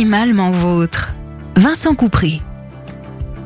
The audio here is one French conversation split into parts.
Animalement vôtre. Vincent Coupry.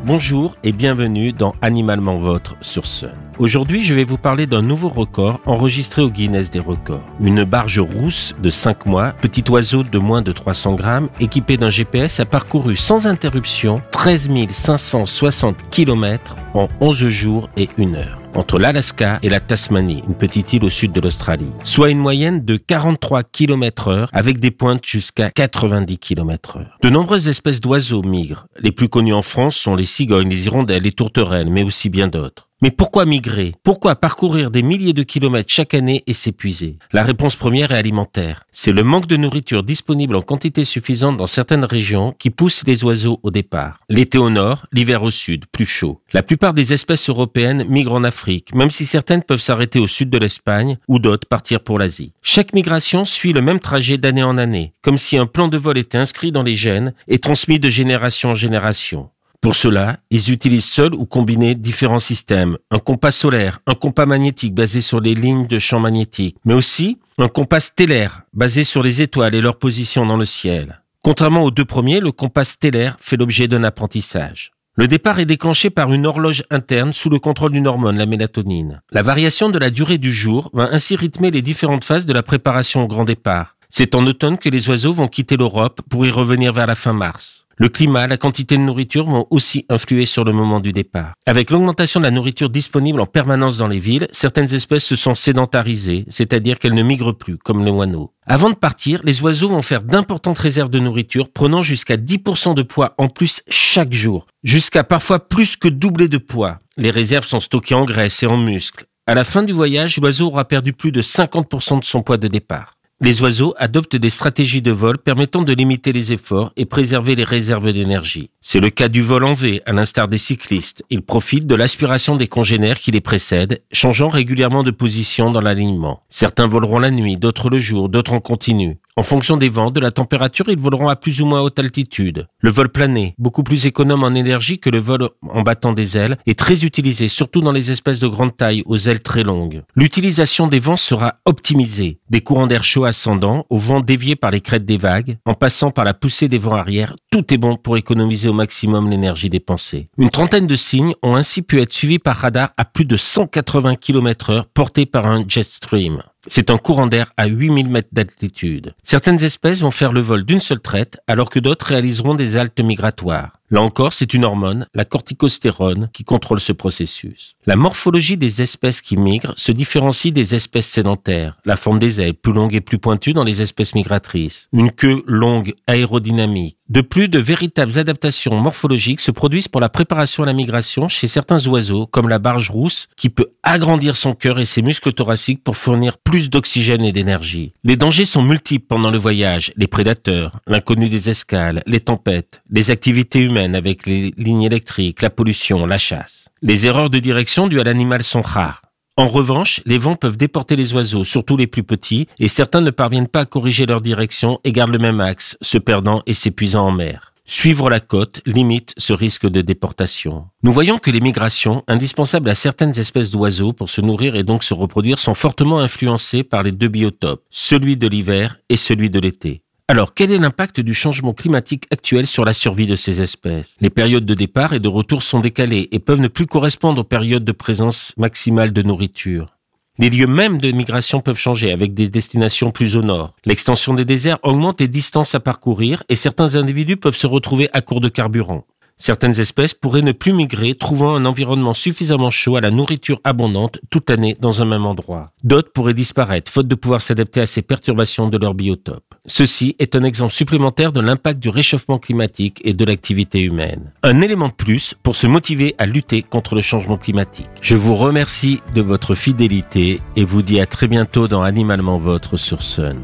Bonjour et bienvenue dans Animalement Vôtre sur Sun. Aujourd'hui, je vais vous parler d'un nouveau record enregistré au Guinness des records. Une barge rousse de 5 mois, petit oiseau de moins de 300 grammes, équipé d'un GPS, a parcouru sans interruption 13 560 km en 11 jours et 1 heure entre l'Alaska et la Tasmanie, une petite île au sud de l'Australie, soit une moyenne de 43 km heure avec des pointes jusqu'à 90 km heure. De nombreuses espèces d'oiseaux migrent. Les plus connus en France sont les cigognes, les hirondelles, les tourterelles, mais aussi bien d'autres. Mais pourquoi migrer? Pourquoi parcourir des milliers de kilomètres chaque année et s'épuiser? La réponse première est alimentaire. C'est le manque de nourriture disponible en quantité suffisante dans certaines régions qui pousse les oiseaux au départ. L'été au nord, l'hiver au sud, plus chaud. La plupart des espèces européennes migrent en Afrique, même si certaines peuvent s'arrêter au sud de l'Espagne ou d'autres partir pour l'Asie. Chaque migration suit le même trajet d'année en année, comme si un plan de vol était inscrit dans les gènes et transmis de génération en génération. Pour cela, ils utilisent seuls ou combinés différents systèmes. Un compas solaire, un compas magnétique basé sur les lignes de champ magnétique, mais aussi un compas stellaire basé sur les étoiles et leur position dans le ciel. Contrairement aux deux premiers, le compas stellaire fait l'objet d'un apprentissage. Le départ est déclenché par une horloge interne sous le contrôle d'une hormone, la mélatonine. La variation de la durée du jour va ainsi rythmer les différentes phases de la préparation au grand départ. C'est en automne que les oiseaux vont quitter l'Europe pour y revenir vers la fin mars. Le climat, la quantité de nourriture vont aussi influer sur le moment du départ. Avec l'augmentation de la nourriture disponible en permanence dans les villes, certaines espèces se sont sédentarisées, c'est-à-dire qu'elles ne migrent plus, comme le moineau. Avant de partir, les oiseaux vont faire d'importantes réserves de nourriture, prenant jusqu'à 10% de poids en plus chaque jour, jusqu'à parfois plus que doubler de poids. Les réserves sont stockées en graisse et en muscles. À la fin du voyage, l'oiseau aura perdu plus de 50% de son poids de départ. Les oiseaux adoptent des stratégies de vol permettant de limiter les efforts et préserver les réserves d'énergie. C'est le cas du vol en V, à l'instar des cyclistes. Ils profitent de l'aspiration des congénères qui les précèdent, changeant régulièrement de position dans l'alignement. Certains voleront la nuit, d'autres le jour, d'autres en continu. En fonction des vents, de la température, ils voleront à plus ou moins haute altitude. Le vol plané, beaucoup plus économe en énergie que le vol en battant des ailes, est très utilisé, surtout dans les espèces de grande taille aux ailes très longues. L'utilisation des vents sera optimisée. Des courants d'air chaud ascendants, au vent dévié par les crêtes des vagues, en passant par la poussée des vents arrière, tout est bon pour économiser au maximum l'énergie dépensée. Une trentaine de signes ont ainsi pu être suivis par radar à plus de 180 km heure portés par un jet stream. C'est un courant d'air à 8000 mètres d'altitude. Certaines espèces vont faire le vol d'une seule traite, alors que d'autres réaliseront des haltes migratoires. Là encore, c'est une hormone, la corticostérone, qui contrôle ce processus. La morphologie des espèces qui migrent se différencie des espèces sédentaires. La forme des ailes plus longue et plus pointue dans les espèces migratrices. Une queue longue, aérodynamique. De plus, de véritables adaptations morphologiques se produisent pour la préparation à la migration chez certains oiseaux, comme la barge rousse, qui peut agrandir son cœur et ses muscles thoraciques pour fournir plus d'oxygène et d'énergie. Les dangers sont multiples pendant le voyage. Les prédateurs, l'inconnu des escales, les tempêtes, les activités humaines, avec les lignes électriques, la pollution, la chasse. Les erreurs de direction dues à l'animal sont rares. En revanche, les vents peuvent déporter les oiseaux, surtout les plus petits, et certains ne parviennent pas à corriger leur direction et gardent le même axe, se perdant et s'épuisant en mer. Suivre la côte limite ce risque de déportation. Nous voyons que les migrations, indispensables à certaines espèces d'oiseaux pour se nourrir et donc se reproduire, sont fortement influencées par les deux biotopes, celui de l'hiver et celui de l'été. Alors, quel est l'impact du changement climatique actuel sur la survie de ces espèces? Les périodes de départ et de retour sont décalées et peuvent ne plus correspondre aux périodes de présence maximale de nourriture. Les lieux mêmes de migration peuvent changer avec des destinations plus au nord. L'extension des déserts augmente les distances à parcourir et certains individus peuvent se retrouver à court de carburant. Certaines espèces pourraient ne plus migrer, trouvant un environnement suffisamment chaud à la nourriture abondante toute l'année dans un même endroit. D'autres pourraient disparaître, faute de pouvoir s'adapter à ces perturbations de leur biotope. Ceci est un exemple supplémentaire de l'impact du réchauffement climatique et de l'activité humaine. Un élément de plus pour se motiver à lutter contre le changement climatique. Je vous remercie de votre fidélité et vous dis à très bientôt dans Animalement Votre sur Sun.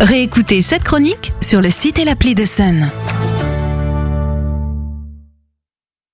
Réécoutez cette chronique sur le site et l'appli de Sun.